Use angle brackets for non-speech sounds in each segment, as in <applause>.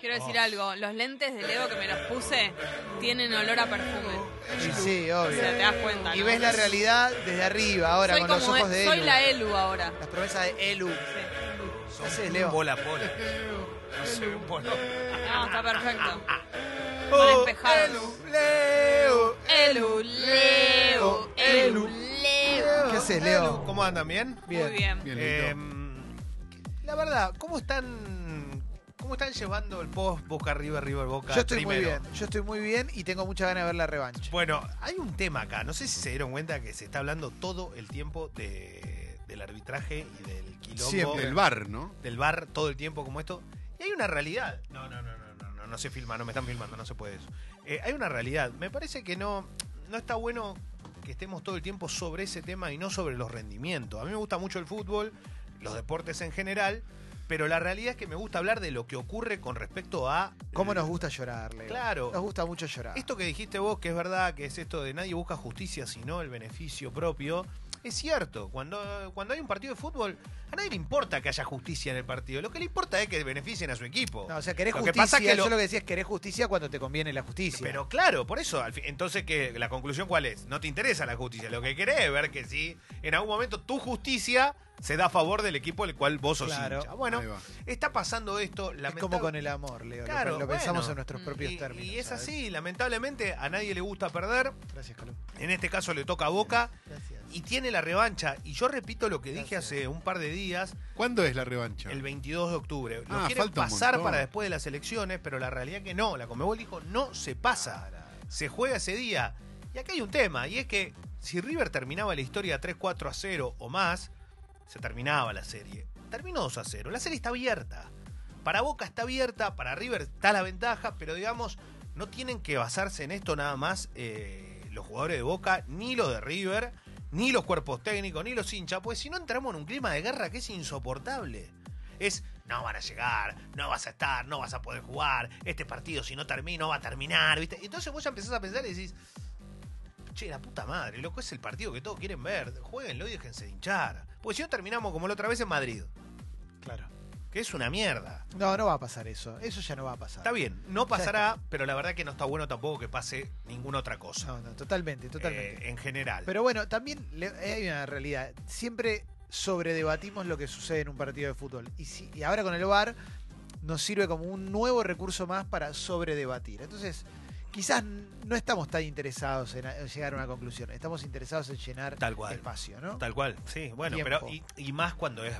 Quiero decir algo, los lentes de Leo que me los puse tienen olor a perfume. Y sí, O obvio. sea, te das cuenta. Y ¿no? ves la realidad desde arriba, ahora soy con los ojos de soy Elu. la Elu ahora. Las promesas de Elu. Sí. ¿Qué haces, Leo? Bola pola. No sé, un polo. No, está perfecto. Oh. Elu, Leo. Elu, Leo, Elu, Leo. ¿Qué haces, Leo? ¿Cómo andan? ¿Bien? Muy bien. Bien, Eh, Lito. la verdad, ¿cómo están, ¿cómo están llevando el post Boca River, River Boca? Yo estoy muy bien, yo estoy muy bien y tengo mucha ganas de ver la revancha. Bueno, hay un tema acá. No sé si se dieron cuenta que se está hablando todo el tiempo de, del arbitraje y del quilombo. Siempre. El bar, ¿no? Del bar todo el tiempo como esto. Y hay una realidad. No, no, no, no, no, no, no se filma, no me están filmando, no se puede eso. Eh, hay una realidad. Me parece que no, no está bueno que estemos todo el tiempo sobre ese tema y no sobre los rendimientos. A mí me gusta mucho el fútbol, los deportes en general, pero la realidad es que me gusta hablar de lo que ocurre con respecto a... ¿Cómo nos gusta llorar, Leo? Claro. Nos gusta mucho llorar. Esto que dijiste vos, que es verdad, que es esto de nadie busca justicia sino el beneficio propio, es cierto. Cuando, cuando hay un partido de fútbol, a nadie le importa que haya justicia en el partido. Lo que le importa es que beneficien a su equipo. No, o sea, querés Lo que justicia. pasa que Yo lo- lo que decía es querés justicia cuando te conviene la justicia. Pero claro, por eso, al fin- entonces que la conclusión cuál es? No te interesa la justicia, lo que querés es ver que si en algún momento tu justicia se da a favor del equipo del cual vos sos Claro. hincha. Bueno, está pasando esto, es como con el amor, Leo. Lo- Claro, lo, pensamos bueno. en nuestros propios y, términos. y es ¿sabes? así, lamentablemente a nadie le gusta perder. Gracias, Calum. En este caso le toca a Boca Gracias. Y tiene la revancha. Y yo repito lo que dije Gracias. hace un par de días, ¿Cuándo es la revancha? el 22 de octubre. Lo Ah, quieren pasar para después de las elecciones, pero la realidad que no. La Comebol dijo, no se pasa. Se juega ese día. Y acá hay un tema, y es que si River terminaba la historia 3-4 a 0 o más, se terminaba la serie. Terminó 2 a 0. La serie está abierta. Para Boca está abierta, para River está la ventaja, pero digamos, no tienen que basarse en esto nada más eh, los jugadores de Boca, ni los de River, ni los cuerpos técnicos, ni los hinchas, pues si no entramos en un clima de guerra que es insoportable. Es, no van a llegar, no vas a estar, no vas a poder jugar, este partido si no termina, va a terminar, ¿viste? Entonces vos ya empezás a pensar y decís, che, la puta madre, loco, es el partido que todos quieren ver, jueguenlo y déjense de hinchar. Porque si no terminamos como la otra vez en Madrid, Claro. Que es una mierda. No, no va a pasar eso. Eso ya no va a pasar. Está bien, no pasará, pero la verdad que no está bueno tampoco que pase ninguna otra cosa. No, no, totalmente, totalmente. eh, en general. Pero bueno, también le- hay una realidad. Siempre sobredebatimos lo que sucede en un partido de fútbol. Y, si, y ahora con el VAR nos sirve como un nuevo recurso más para sobredebatir. Entonces, quizás no estamos tan interesados en, llegar a una conclusión. Estamos interesados en llenar Tal cual. espacio, ¿no? Tal cual, sí, bueno, Tiempo. pero y, y más cuando es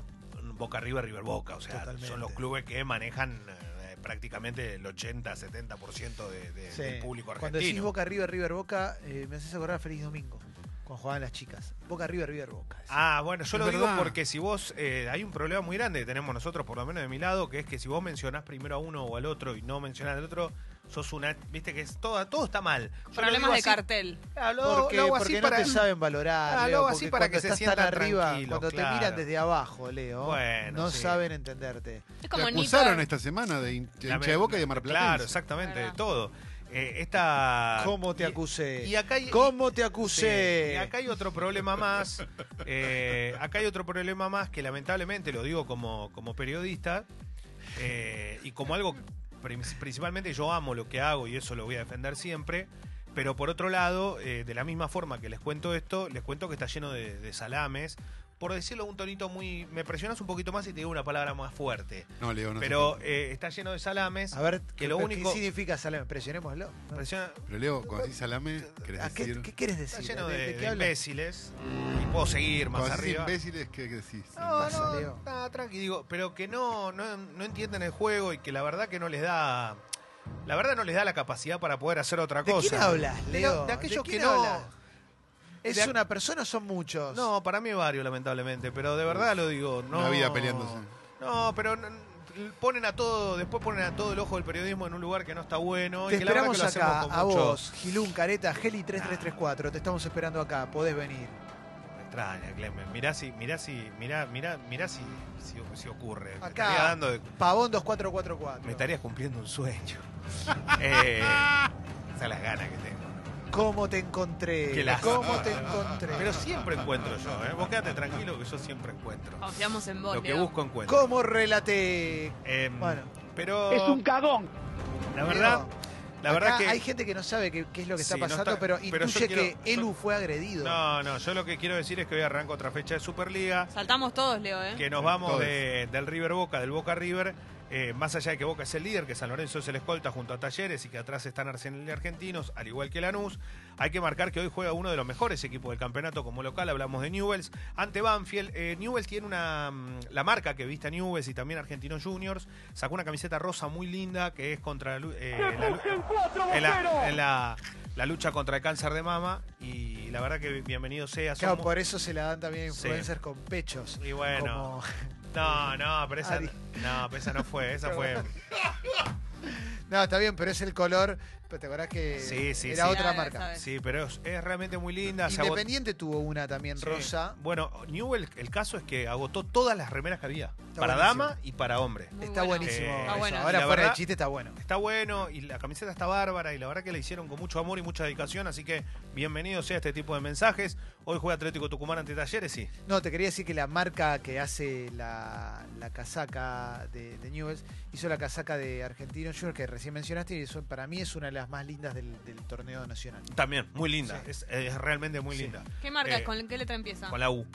Boca River, River Boca, o sea, Totalmente. son los clubes que manejan eh, prácticamente el 80-70% de, de- Sí. del público Cuando decís argentino. Boca River, River Boca, eh, me haces acordar a Feliz Domingo, cuando jugaban las chicas. Boca River, River Boca. Ah, bueno, yo Es lo digo porque si vos, eh, hay un problema muy grande que tenemos nosotros, por lo menos de mi lado, que es que si vos mencionás primero a uno o al otro y no mencionás al otro, sos una, viste que es todo, todo está mal. Yo Problemas de así- cartel. Ah, lo- Porque, lo porque así no para- te saben valorar, Ah, lo Leo, así para cuando que se sientan tan arriba, cuando te miran desde abajo, Leo, Bueno, no sí. saben entenderte. Es Te como acusaron Nito. esta semana de hincha de Boca y de Mar Plata. Claro, exactamente, de todo. Eh, esta... ¿Cómo te acusé? Y acá hay, ¿Cómo te Sí, acusé? y acá hay otro problema más. eh, acá hay otro problema más que lamentablemente lo digo como, como periodista eh, y como algo principalmente yo amo lo que hago y eso lo voy a defender siempre. Pero por otro lado, eh, de la misma forma que les cuento esto, les cuento que está lleno de, de salames. Por decirlo un tonito muy. Me presionas un poquito más y te digo una palabra más fuerte. No, Leo, no Pero eh, está lleno de salames. A ver, que lo ¿qué, único- ¿qué significa salame? Presionémoslo. ¿no? Presiona- Pero Leo, cuando decís salame, querés ¿A qué, decir... qué quieres está decir? lleno ¿De, de, de de imbéciles. Y puedo seguir más Cuando decís arriba. imbéciles, ¿qué decís? No, pasa, no, Leo? nada, tranqui, digo, pero que no, no, no entienden el juego y que la verdad que no les da. La verdad no les da la capacidad para poder hacer otra ¿De cosa. quién hablas, De Leo? De, aquellos ¿De que no. hablas? ¿Es De- una persona o son muchos? No, para mí varios, lamentablemente, pero de verdad lo digo. No, Una vida peleándose. No, pero ponen a todo, después ponen a todo el ojo del periodismo en un lugar que no está bueno. Te y que la verdad esperamos que acá, a mucho- vos, Gilún, Careta, Geli3334. Te estamos esperando acá, podés venir. Me extraña, Clemen. Mirá si, mirá si, mirá, mirá, mirá si, si, si ocurre. Me Acá. estaría dando de- Pavón 2444. Me estarías cumpliendo un sueño. <laughs> eh, esas las ganas que tengo. ¿Cómo te encontré? Qué lástima. ¿Cómo te encontré? Pero siempre encuentro yo, ¿eh? Vos quédate tranquilo que yo siempre encuentro. Confiamos en vos, Lo que Leo. busco encuentro. ¿Cómo relaté? Em, Bueno, pero Es un cagón. la verdad, la verdad que hay gente que no sabe qué, qué es lo que está no pasando, está- pero intuye quiero- que Elu fue agredido. no, no, yo lo que quiero decir es que hoy arranca otra fecha de Superliga, Saltamos todos, Leo, ¿eh? que nos vamos de- del River Boca, del Boca River. Eh, más allá de que Boca es el líder, que San Lorenzo es el escolta junto a Talleres y que atrás están Arsenal y Argentinos, al igual que Lanús, hay que marcar que hoy juega uno de los mejores equipos del campeonato como local, hablamos de Newells, ante Banfield. Eh, Newells tiene una. mm, La marca que viste a Newells y también Argentinos Juniors, sacó una camiseta rosa muy linda que es contra la, eh, la en la, en la- la lucha contra el cáncer de mama y la verdad que bienvenido sea. Claro, somos- por eso se la dan también Sí. influencers con pechos. Y bueno, Como- no, no, pero esa, Ari. no, pero esa no fue, esa fue. No, está bien, pero es el color. Pero te acordás que Sí, sí, era sí. otra Claro, marca. sabes. Sí, pero es, es realmente muy linda. Independiente tuvo una también Sí. rosa. Bueno, Newell, el caso es que agotó todas las remeras que había. Está para buenísimo. dama y para hombre. Muy está bueno. buenísimo. Eh, eso. Está bueno. Ahora fuera verdad- de chiste está bueno. Está bueno y la camiseta está bárbara y la verdad que la hicieron con mucho amor y mucha dedicación, así que bienvenido sea este tipo de mensajes. Hoy juega Atlético Tucumán ante Talleres, sí. No, te quería decir que la marca que hace la, la casaca de, de Newell's hizo la casaca de Argentino Junior que recién mencionaste y eso para mí es una de las más lindas del, del torneo nacional. También, muy linda. Sí. Es, es realmente muy Sí. linda. ¿Qué marca? Eh, ¿Con qué letra empieza? Con la U.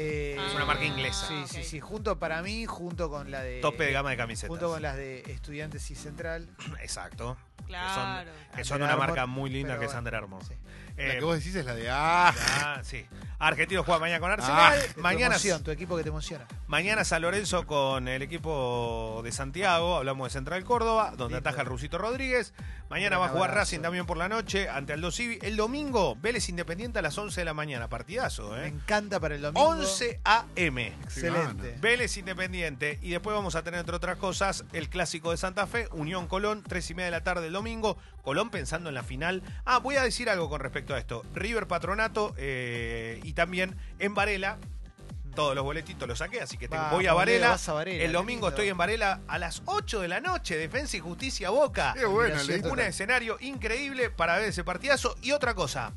Eh, Es una marca inglesa. Sí, Ah, sí, sí. Junto para mí, junto con la de. Tope de gama de camisetas. Eh, Junto con las de Estudiantes y Central. <clears throat> Exacto. Claro. Que son una Armour, marca muy linda pero que es Under Armour. sí. Eh, La que vos decís es la de ah. <laughs> ah, sí. Argentinos juega mañana con Arsenal. Tu mañana, emoción, tu equipo que te emociona. mañana San Lorenzo con el equipo de Santiago. Hablamos de Central Córdoba, donde ataja el Rusito Rodríguez. Mañana va a jugar abrazo. Racing también por la noche ante Aldo Civi. El domingo, Vélez Independiente a las 11 de la mañana. Partidazo, Me ¿eh? encanta para el domingo. 11 a.m. Excelente. Vélez Independiente. Y después vamos a tener, entre otras cosas, el clásico de Santa Fe, Unión Colón, 3 y media de la tarde el domingo. Colón pensando en la final. Ah, voy a decir algo con respecto a esto. River Patronato eh, y también en Varela. Todos los boletitos los saqué, así que Vamos, voy a Leo, Varela. vas a Varela, el domingo lindo. estoy en Varela a las 8 de la noche. Defensa y Justicia Boca. Qué bueno, Leito. Un escenario increíble para ver ese partidazo. Y otra cosa.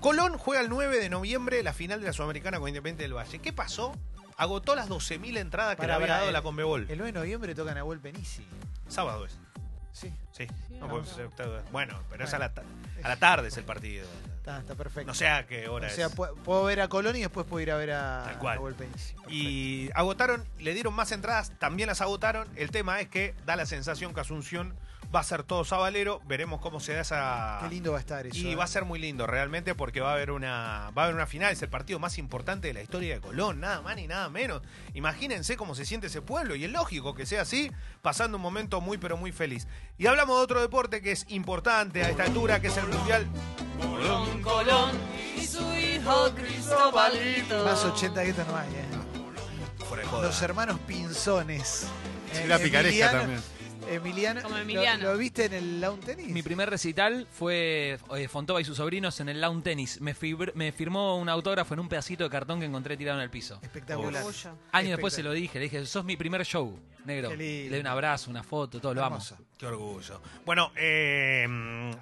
Colón juega el 9 de noviembre la final de la Sudamericana con Independiente del Valle. ¿Qué pasó? Agotó las 12.000 entradas que le había dado la Conmebol. El 9 de noviembre toca Nahuel Penisi. Sábado es. Sí, Sí. Sí, No, pues, no. bueno, pero es a la, ta- a la tarde es el partido. está, está perfecto. No sé a qué hora o sea, es. puedo ver a Colón y después puedo ir a ver a Tal cual. Nahuel. Y agotaron, le dieron más entradas, también las agotaron. El tema es que da la sensación que Asunción va a ser todo sabalero. Veremos cómo se da esa. Qué lindo va a estar eso. Y ¿eh? va a ser muy lindo realmente porque va a haber una va a haber una final, es el partido más importante de la historia de Colón, nada más ni nada menos. Imagínense cómo se siente ese pueblo y es lógico que sea así, pasando un momento muy pero muy feliz. Y hablamos de otro deporte que es importante a esta altura, que es el Mundial. Colón, Colón y su hijo Cristobalito. Más 80 que esto no hay, ¿eh? Los hermanos Pinzones. Sí, Eh, la picaresca Emiliano- también. Emiliano, Como ¿lo- Emiliano. ¿Lo, viste en el lawn tennis? Mi primer recital fue eh, Fontova y sus sobrinos en el lawn tennis. Me, fibr- me firmó un autógrafo en un pedacito de cartón que encontré tirado en el piso. Espectacular. Años después se lo dije, le dije, sos mi primer show, negro. Le doy un abrazo, una foto, todo, lo amo. Qué orgullo. Bueno, eh,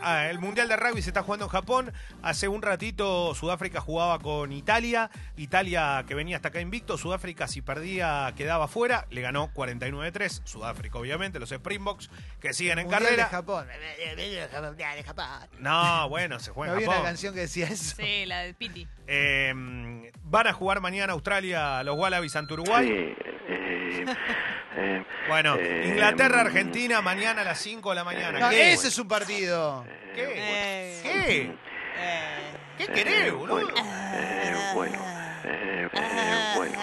ah, el Mundial de Rugby se está jugando en Japón. Hace un ratito Sudáfrica jugaba con Italia. Italia que venía hasta acá invicto. Sudáfrica si perdía quedaba fuera. Le ganó 49-3. Sudáfrica obviamente, los Springboks que siguen en Mundial carrera. de Japón. Mundial de Japón. No, bueno, se ¿No juega en había una Japón. canción que decía eso? Sí, la de Piti. Eh, van a jugar mañana Australia los Wallabies ante Uruguay. eh, eh, Bueno, Eh, Inglaterra, Argentina, mañana a las 5 de la mañana. No, ¿Qué? ese es un partido. ¿Qué? Eh. ¿Qué? ¿Qué querés, boludo? eh, bueno, eh, eh, bueno,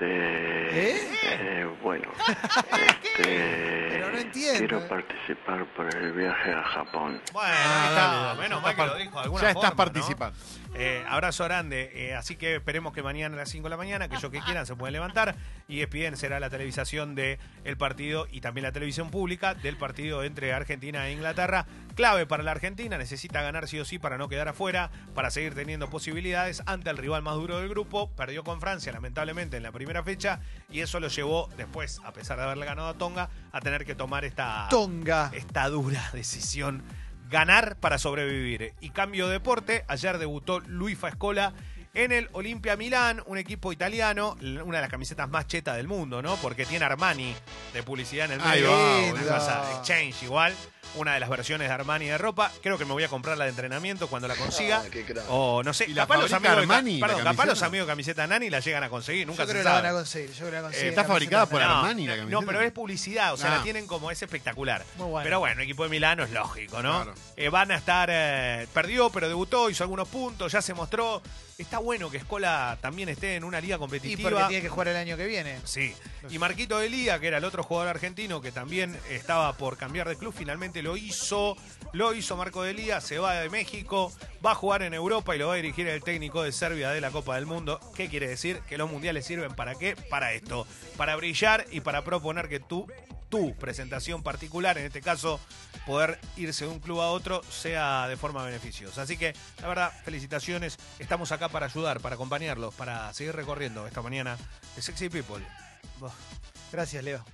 este, ¿Eh? eh, bueno, <laughs> Pero no este, entiendo. quiero participar por el viaje a Japón. Bueno, Ah, ahí está. dale, dale, Menos ya mal que estás lo dijo de alguna Ya forma, estás ¿no? participando. Eh, abrazo grande. Eh, así que esperemos que mañana a las 5 de la mañana, aquellos que quieran se pueden levantar. Y ESPN será la televisación del el partido y también la televisión pública del partido entre Argentina e Inglaterra. Clave para la Argentina, necesita ganar sí o sí para no quedar afuera, para seguir teniendo posibilidades ante el rival más duro del grupo. Perdió con Francia, lamentablemente, en la primera fecha. Y eso lo llevó después, a pesar de haberle ganado a Tonga, a tener que tomar esta Tonga. esta dura <laughs> decisión. Ganar para sobrevivir. Y cambio de deporte, ayer debutó Luis Fascola En el Olimpia Milán, un equipo italiano, una de las camisetas más chetas del mundo, ¿no? Porque tiene Armani de publicidad en el medio. va, Una boludo. cosa, Exchange igual. Una de las versiones de Armani de ropa. Creo que me voy a comprar la de entrenamiento cuando la consiga. O no sé, ¿Y la capaz los fabrica amigos, de, Armani, perdón, la capaz camiseta? los amigos de camiseta Nani la llegan a conseguir. Nunca Yo se creo que la van a conseguir. Yo creo que la Eh, consiguen. está la fabricada por no. Armani la no, camiseta. pero es publicidad, o sea, Ah. la tienen como es espectacular. Muy bueno. Pero bueno, equipo de Milano es lógico, ¿no? Claro. Eh, van a estar, eh, perdió, pero debutó, hizo algunos puntos, ya se mostró. Está bueno que Escola también esté en una liga Y competitiva. porque tiene que jugar el año que viene. Sí. Y Marquito Delía, que era el otro jugador argentino que también estaba por cambiar de club, finalmente lo hizo. Lo hizo Marco Delía, se va de México, va a jugar en Europa y lo va a dirigir el técnico de Serbia de la Copa del Mundo. ¿Qué quiere decir? Que los mundiales sirven para qué? Para esto. Para brillar y para proponer que tú, tu presentación particular, en este caso, poder irse de un club a otro, sea de forma beneficiosa. Así que, la verdad, felicitaciones. Estamos acá para ayudar, para acompañarlos, para seguir recorriendo esta mañana de Sexy People. Gracias, Leo.